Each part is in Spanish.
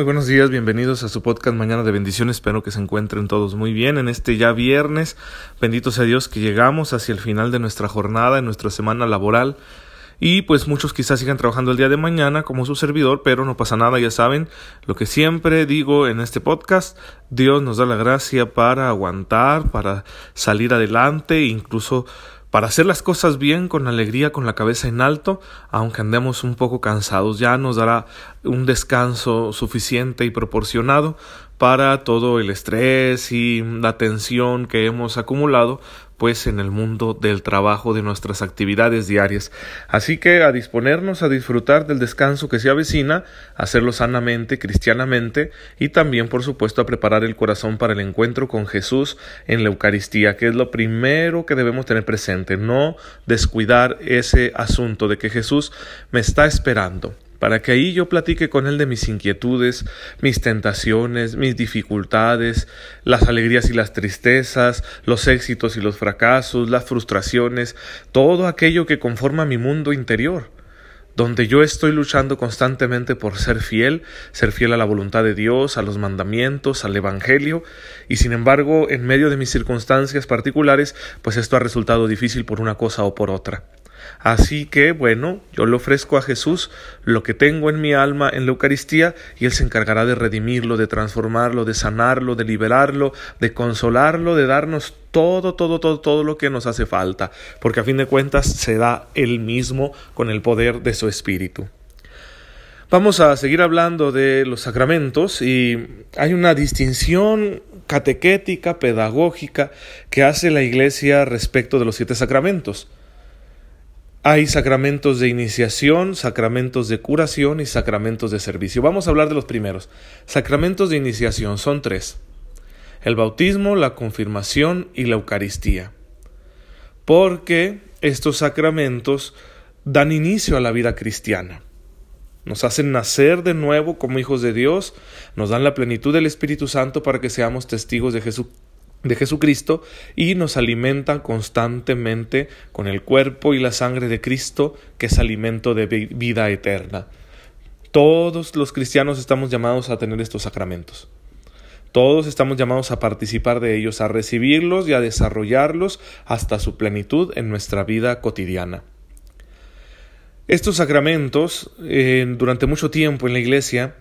Muy buenos días, bienvenidos a su podcast Mañana de Bendiciones. Espero que se encuentren todos muy bien en este ya viernes. Bendito sea Dios que llegamos hacia el final de nuestra jornada, en nuestra semana laboral. Y pues muchos quizás sigan trabajando el día de mañana como su servidor, pero no pasa nada, ya saben, lo que siempre digo en este podcast, Dios nos da la gracia para aguantar, para salir adelante, incluso para hacer las cosas bien, con alegría, con la cabeza en alto, aunque andemos un poco cansados, ya nos dará un descanso suficiente y proporcionado para todo el estrés y la tensión que hemos acumulado pues en el mundo del trabajo de nuestras actividades diarias. Así que a disponernos a disfrutar del descanso que se avecina, hacerlo sanamente, cristianamente y también por supuesto a preparar el corazón para el encuentro con Jesús en la Eucaristía, que es lo primero que debemos tener presente, no descuidar ese asunto de que Jesús me está esperando para que ahí yo platique con Él de mis inquietudes, mis tentaciones, mis dificultades, las alegrías y las tristezas, los éxitos y los fracasos, las frustraciones, todo aquello que conforma mi mundo interior donde yo estoy luchando constantemente por ser fiel, ser fiel a la voluntad de Dios, a los mandamientos, al Evangelio, y sin embargo, en medio de mis circunstancias particulares, pues esto ha resultado difícil por una cosa o por otra. Así que, bueno, yo le ofrezco a Jesús lo que tengo en mi alma en la Eucaristía y Él se encargará de redimirlo, de transformarlo, de sanarlo, de liberarlo, de consolarlo, de darnos todo, todo, todo, todo lo que nos hace falta, porque a fin de cuentas se da Él mismo con el poder de su Espíritu. Vamos a seguir hablando de los sacramentos y hay una distinción catequética, pedagógica que hace la Iglesia respecto de los siete sacramentos. Hay sacramentos de iniciación, sacramentos de curación y sacramentos de servicio. Vamos a hablar de los primeros. Sacramentos de iniciación son tres. El bautismo, la confirmación y la Eucaristía. Porque estos sacramentos dan inicio a la vida cristiana. Nos hacen nacer de nuevo como hijos de Dios, nos dan la plenitud del Espíritu Santo para que seamos testigos de Jesucristo de Jesucristo y nos alimentan constantemente con el cuerpo y la sangre de Cristo, que es alimento de vida eterna. Todos los cristianos estamos llamados a tener estos sacramentos. Todos estamos llamados a participar de ellos, a recibirlos y a desarrollarlos hasta su plenitud en nuestra vida cotidiana. Estos sacramentos, eh, durante mucho tiempo en la Iglesia,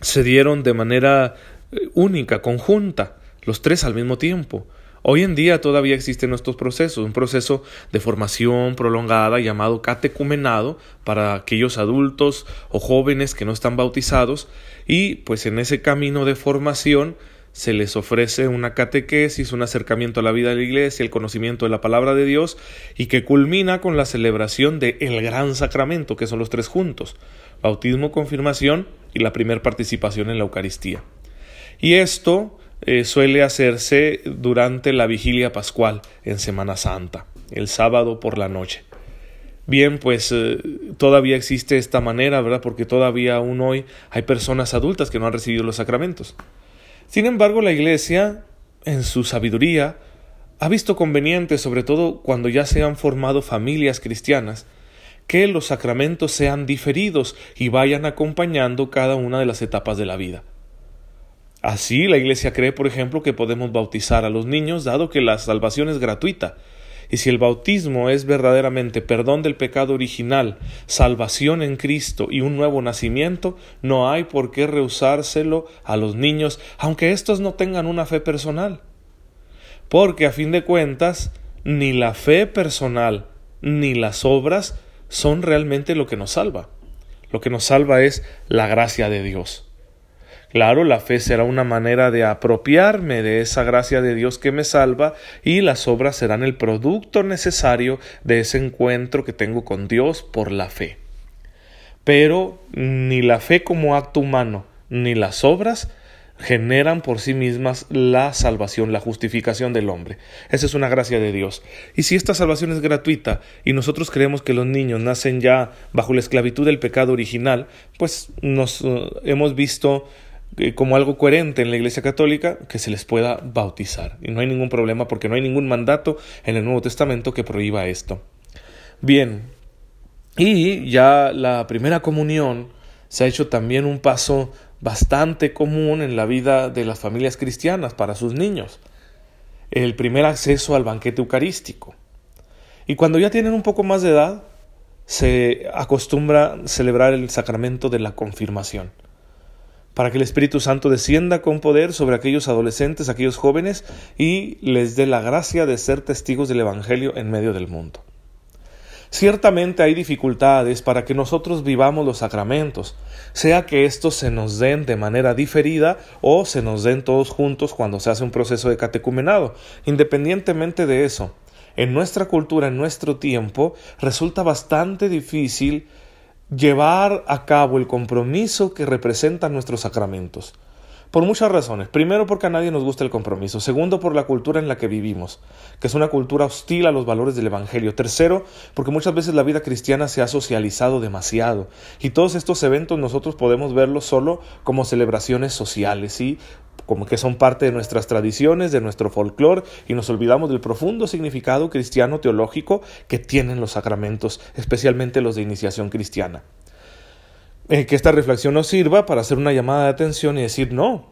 se dieron de manera eh, única, conjunta los tres al mismo tiempo. Hoy en día todavía existen estos procesos, un proceso de formación prolongada llamado catecumenado para aquellos adultos o jóvenes que no están bautizados y pues en ese camino de formación se les ofrece una catequesis, un acercamiento a la vida de la iglesia, el conocimiento de la palabra de Dios y que culmina con la celebración de el gran sacramento, que son los tres juntos, bautismo, confirmación y la primer participación en la Eucaristía. Y esto eh, suele hacerse durante la vigilia pascual en Semana Santa, el sábado por la noche. Bien, pues eh, todavía existe esta manera, ¿verdad? Porque todavía aún hoy hay personas adultas que no han recibido los sacramentos. Sin embargo, la Iglesia, en su sabiduría, ha visto conveniente, sobre todo cuando ya se han formado familias cristianas, que los sacramentos sean diferidos y vayan acompañando cada una de las etapas de la vida. Así, la Iglesia cree, por ejemplo, que podemos bautizar a los niños, dado que la salvación es gratuita. Y si el bautismo es verdaderamente perdón del pecado original, salvación en Cristo y un nuevo nacimiento, no hay por qué rehusárselo a los niños, aunque éstos no tengan una fe personal. Porque a fin de cuentas, ni la fe personal ni las obras son realmente lo que nos salva. Lo que nos salva es la gracia de Dios. Claro, la fe será una manera de apropiarme de esa gracia de Dios que me salva y las obras serán el producto necesario de ese encuentro que tengo con Dios por la fe. Pero ni la fe como acto humano ni las obras generan por sí mismas la salvación, la justificación del hombre. Esa es una gracia de Dios. Y si esta salvación es gratuita y nosotros creemos que los niños nacen ya bajo la esclavitud del pecado original, pues nos eh, hemos visto como algo coherente en la Iglesia Católica que se les pueda bautizar. Y no hay ningún problema porque no hay ningún mandato en el Nuevo Testamento que prohíba esto. Bien, y ya la primera comunión se ha hecho también un paso bastante común en la vida de las familias cristianas para sus niños. El primer acceso al banquete eucarístico. Y cuando ya tienen un poco más de edad, se acostumbra celebrar el sacramento de la confirmación, para que el Espíritu Santo descienda con poder sobre aquellos adolescentes, aquellos jóvenes, y les dé la gracia de ser testigos del Evangelio en medio del mundo. Ciertamente hay dificultades para que nosotros vivamos los sacramentos, sea que estos se nos den de manera diferida o se nos den todos juntos cuando se hace un proceso de catecumenado. Independientemente de eso, en nuestra cultura, en nuestro tiempo, resulta bastante difícil llevar a cabo el compromiso que representan nuestros sacramentos. Por muchas razones. Primero porque a nadie nos gusta el compromiso. Segundo por la cultura en la que vivimos, que es una cultura hostil a los valores del Evangelio. Tercero porque muchas veces la vida cristiana se ha socializado demasiado. Y todos estos eventos nosotros podemos verlos solo como celebraciones sociales, ¿sí? Como que son parte de nuestras tradiciones, de nuestro folclore, y nos olvidamos del profundo significado cristiano teológico que tienen los sacramentos, especialmente los de iniciación cristiana. Eh, que esta reflexión nos sirva para hacer una llamada de atención y decir, no,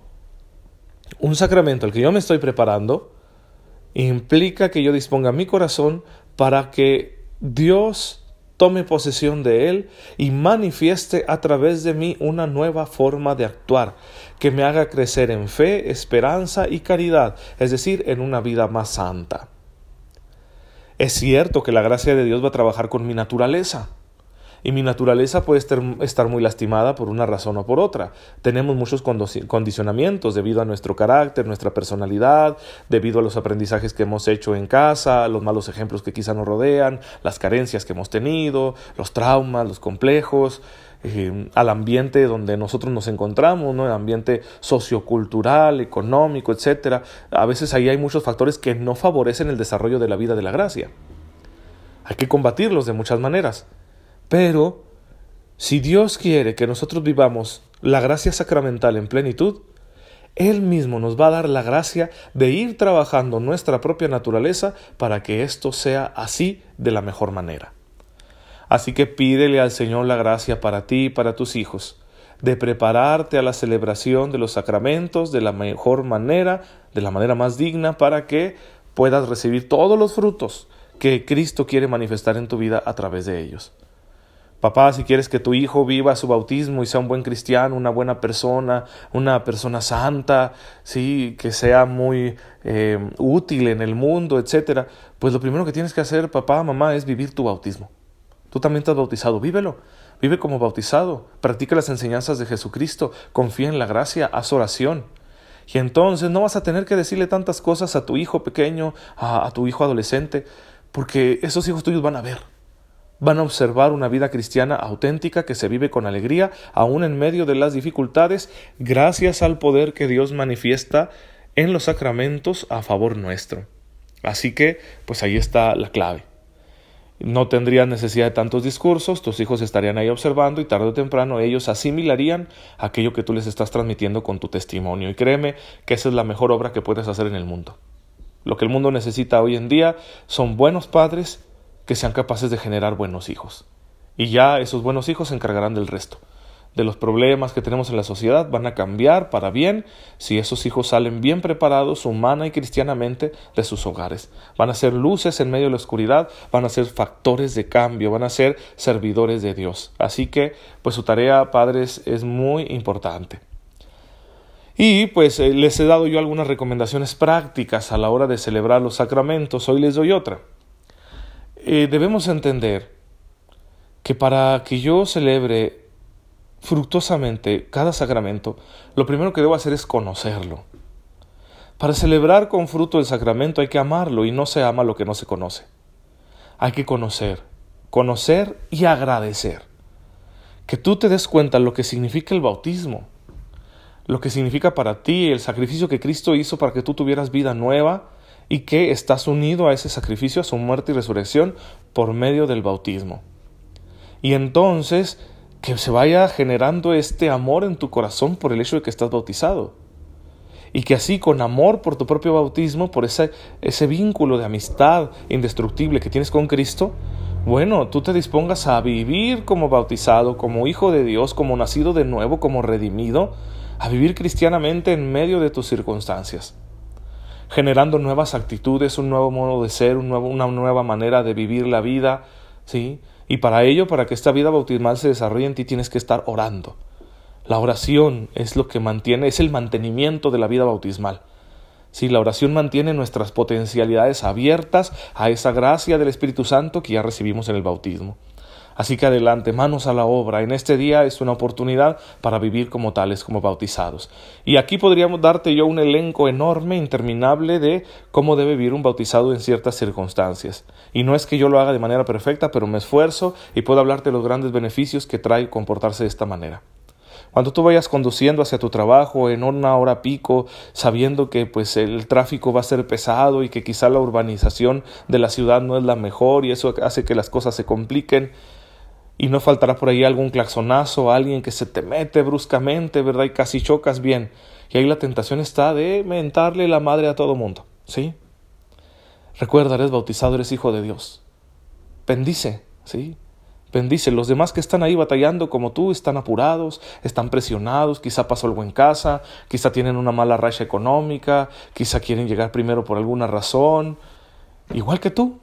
un sacramento al que yo me estoy preparando implica que yo disponga mi corazón para que Dios tome posesión de él y manifieste a través de mí una nueva forma de actuar, que me haga crecer en fe, esperanza y caridad, es decir, en una vida más santa. Es cierto que la gracia de Dios va a trabajar con mi naturaleza, y mi naturaleza puede estar, muy lastimada por una razón o por otra. Tenemos muchos condicionamientos debido a nuestro carácter, nuestra personalidad, debido a los aprendizajes que hemos hecho en casa, los malos ejemplos que quizá nos rodean, las carencias que hemos tenido, los traumas, los complejos. Eh, al ambiente donde nosotros nos encontramos, el ambiente sociocultural, económico, etcétera. A veces ahí hay muchos factores que no favorecen el desarrollo de la vida de la gracia. Hay que combatirlos de muchas maneras. Pero si Dios quiere que nosotros vivamos la gracia sacramental en plenitud, Él mismo nos va a dar la gracia de ir trabajando nuestra propia naturaleza para que esto sea así de la mejor manera. Así que pídele al Señor la gracia para ti y para tus hijos, de prepararte a la celebración de los sacramentos de la mejor manera, de la manera más digna, para que puedas recibir todos los frutos que Cristo quiere manifestar en tu vida a través de ellos. Papá, si quieres que tu hijo viva su bautismo y sea un buen cristiano, una buena persona, una persona santa, sí, que sea muy eh, útil en el mundo, etcétera, pues lo primero que tienes que hacer, papá, mamá, es vivir tu bautismo. Tú también estás bautizado, vívelo. Vive como bautizado, practica las enseñanzas de Jesucristo, confía en la gracia, haz oración. Y entonces no vas a tener que decirle tantas cosas a tu hijo pequeño, a tu hijo adolescente, porque esos hijos tuyos van a ver van a observar una vida cristiana auténtica que se vive con alegría, aún en medio de las dificultades, gracias al poder que Dios manifiesta en los sacramentos a favor nuestro. Así que, pues ahí está la clave. No tendrían necesidad de tantos discursos, tus hijos estarían ahí observando y tarde o temprano ellos asimilarían aquello que tú les estás transmitiendo con tu testimonio. Y créeme que esa es la mejor obra que puedes hacer en el mundo. Lo que el mundo necesita hoy en día son buenos padres que sean capaces de generar buenos hijos. Y ya esos buenos hijos se encargarán del resto. De los problemas que tenemos en la sociedad van a cambiar para bien si esos hijos salen bien preparados humana y cristianamente de sus hogares. Van a ser luces en medio de la oscuridad, van a ser factores de cambio, van a ser servidores de Dios. Así que, pues su tarea, padres, es muy importante. Y pues eh, les he dado yo algunas recomendaciones prácticas a la hora de celebrar los sacramentos. Hoy les doy otra. Eh, debemos entender que para que yo celebre fructuosamente cada sacramento, lo primero que debo hacer es conocerlo. Para celebrar con fruto el sacramento hay que amarlo y no se ama lo que no se conoce. Hay que conocer, conocer y agradecer. Que tú te des cuenta lo que significa el bautismo, lo que significa para ti el sacrificio que Cristo hizo para que tú tuvieras vida nueva y que estás unido a ese sacrificio, a su muerte y resurrección por medio del bautismo. Y entonces que se vaya generando este amor en tu corazón por el hecho de que estás bautizado. Y que así con amor por tu propio bautismo, por ese, ese vínculo de amistad indestructible que tienes con Cristo, bueno, tú te dispongas a vivir como bautizado, como hijo de Dios, como nacido de nuevo, como redimido, a vivir cristianamente en medio de tus circunstancias, generando nuevas actitudes, un nuevo modo de ser, un nuevo, una nueva manera de vivir la vida, ¿sí? Y para ello, para que esta vida bautismal se desarrolle en ti, tienes que estar orando. La oración es lo que mantiene, es el mantenimiento de la vida bautismal. Si la oración mantiene nuestras potencialidades abiertas a esa gracia del Espíritu Santo que ya recibimos en el bautismo. Así que adelante, manos a la obra. En este día es una oportunidad para vivir como tales, como bautizados. Y aquí podríamos darte yo un elenco enorme, interminable de cómo debe vivir un bautizado en ciertas circunstancias. Y no es que yo lo haga de manera perfecta, pero me esfuerzo y puedo hablarte de los grandes beneficios que trae comportarse de esta manera. Cuando tú vayas conduciendo hacia tu trabajo en una hora pico, sabiendo que pues el tráfico va a ser pesado y que quizá la urbanización de la ciudad no es la mejor y eso hace que las cosas se compliquen, y no faltará por ahí algún claxonazo, alguien que se te mete bruscamente, ¿verdad? Y casi chocas bien. Y ahí la tentación está de mentarle la madre a todo mundo, ¿sí? Recuerda, eres bautizado, eres hijo de Dios. Bendice, ¿sí? Bendice. Los demás que están ahí batallando como tú están apurados, están presionados, quizá pasó algo en casa, quizá tienen una mala racha económica, quizá quieren llegar primero por alguna razón, igual que tú.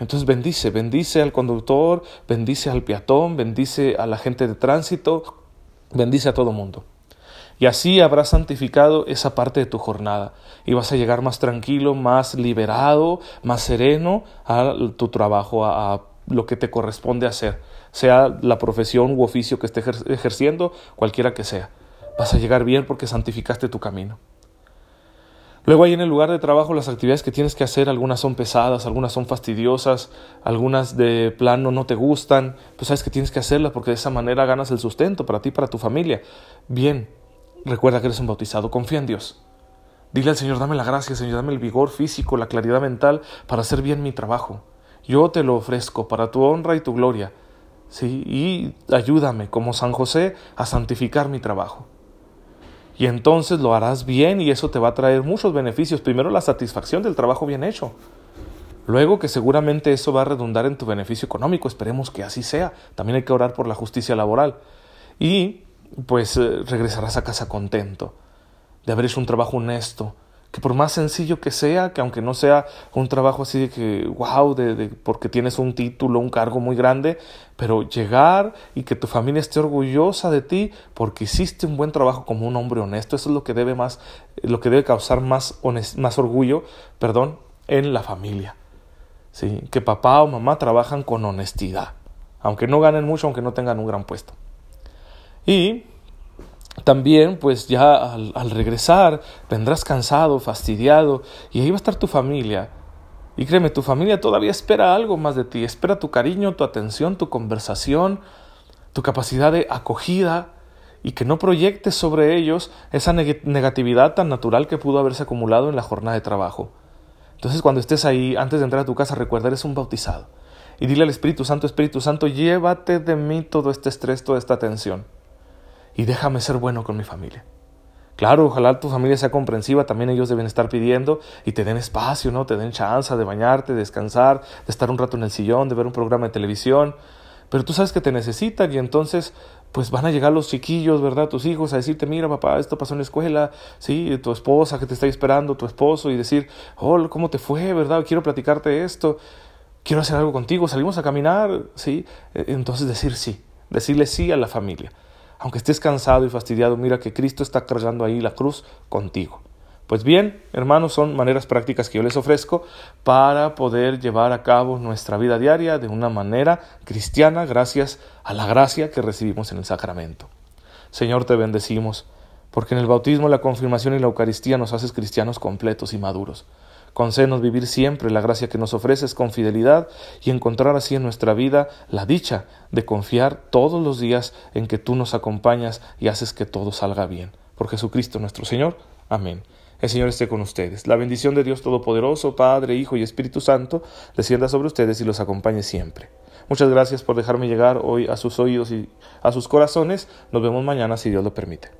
Entonces bendice, bendice al conductor, bendice al peatón, bendice a la gente de tránsito, bendice a todo mundo. Y así habrás santificado esa parte de tu jornada y vas a llegar más tranquilo, más liberado, más sereno a tu trabajo, a, lo que te corresponde hacer, sea la profesión u oficio que estés ejerciendo, cualquiera que sea. Vas a llegar bien porque santificaste tu camino. Luego ahí en el lugar de trabajo las actividades que tienes que hacer, algunas son pesadas, algunas son fastidiosas, algunas de plano no te gustan, pues sabes que tienes que hacerlas porque de esa manera ganas el sustento para ti, para tu familia. Bien, recuerda que eres un bautizado, confía en Dios. Dile al Señor, dame la gracia, Señor, dame el vigor físico, la claridad mental para hacer bien mi trabajo. Yo te lo ofrezco para tu honra y tu gloria. ¿sí? Y ayúdame, como San José, a santificar mi trabajo. Y entonces lo harás bien y eso te va a traer muchos beneficios. Primero la satisfacción del trabajo bien hecho. Luego que seguramente eso va a redundar en tu beneficio económico. Esperemos que así sea. También hay que orar por la justicia laboral. Y pues eh, regresarás a casa contento de haber hecho un trabajo honesto, que por más sencillo que sea, que aunque no sea un trabajo así de que, wow, de, porque tienes un título, un cargo muy grande, pero llegar y que tu familia esté orgullosa de ti porque hiciste un buen trabajo como un hombre honesto, eso es lo que debe más, lo que debe causar más, más orgullo, perdón, en la familia. ¿Sí? Que papá o mamá trabajan con honestidad, aunque no ganen mucho, aunque no tengan un gran puesto. Y también pues ya al, regresar vendrás cansado, fastidiado y ahí va a estar tu familia. Y créeme, tu familia todavía espera algo más de ti, espera tu cariño, tu atención, tu conversación, tu capacidad de acogida y que no proyectes sobre ellos esa negatividad tan natural que pudo haberse acumulado en la jornada de trabajo. Entonces cuando estés ahí, antes de entrar a tu casa, recuerda, eres un bautizado. Y dile al Espíritu Santo, Espíritu Santo, llévate de mí todo este estrés, toda esta tensión y déjame ser bueno con mi familia. Claro, ojalá tu familia sea comprensiva, también ellos deben estar pidiendo y te den espacio, ¿no? Te den chance de bañarte, de descansar, de estar un rato en el sillón, de ver un programa de televisión. Pero tú sabes que te necesitan y entonces pues van a llegar los chiquillos, ¿verdad? Tus hijos a decirte, mira papá, esto pasó en la escuela, sí, tu esposa que te está esperando, tu esposo y decir, oh, ¿cómo te fue, verdad? Quiero platicarte esto, quiero hacer algo contigo, salimos a caminar, sí. E, entonces decir sí, decirle sí a la familia. Aunque estés cansado y fastidiado, mira que Cristo está cargando ahí la cruz contigo. Pues bien, hermanos, son maneras prácticas que yo les ofrezco para poder llevar a cabo nuestra vida diaria de una manera cristiana gracias a la gracia que recibimos en el sacramento. Señor, te bendecimos, porque en el bautismo, la confirmación y la Eucaristía nos haces cristianos completos y maduros. Concédenos vivir siempre la gracia que nos ofreces con fidelidad y encontrar así en nuestra vida la dicha de confiar todos los días en que tú nos acompañas y haces que todo salga bien. Por Jesucristo nuestro Señor. Amén. El Señor esté con ustedes. La bendición de Dios Todopoderoso, Padre, Hijo y Espíritu Santo, descienda sobre ustedes y los acompañe siempre. Muchas gracias por dejarme llegar hoy a sus oídos y a sus corazones. Nos vemos mañana si Dios lo permite.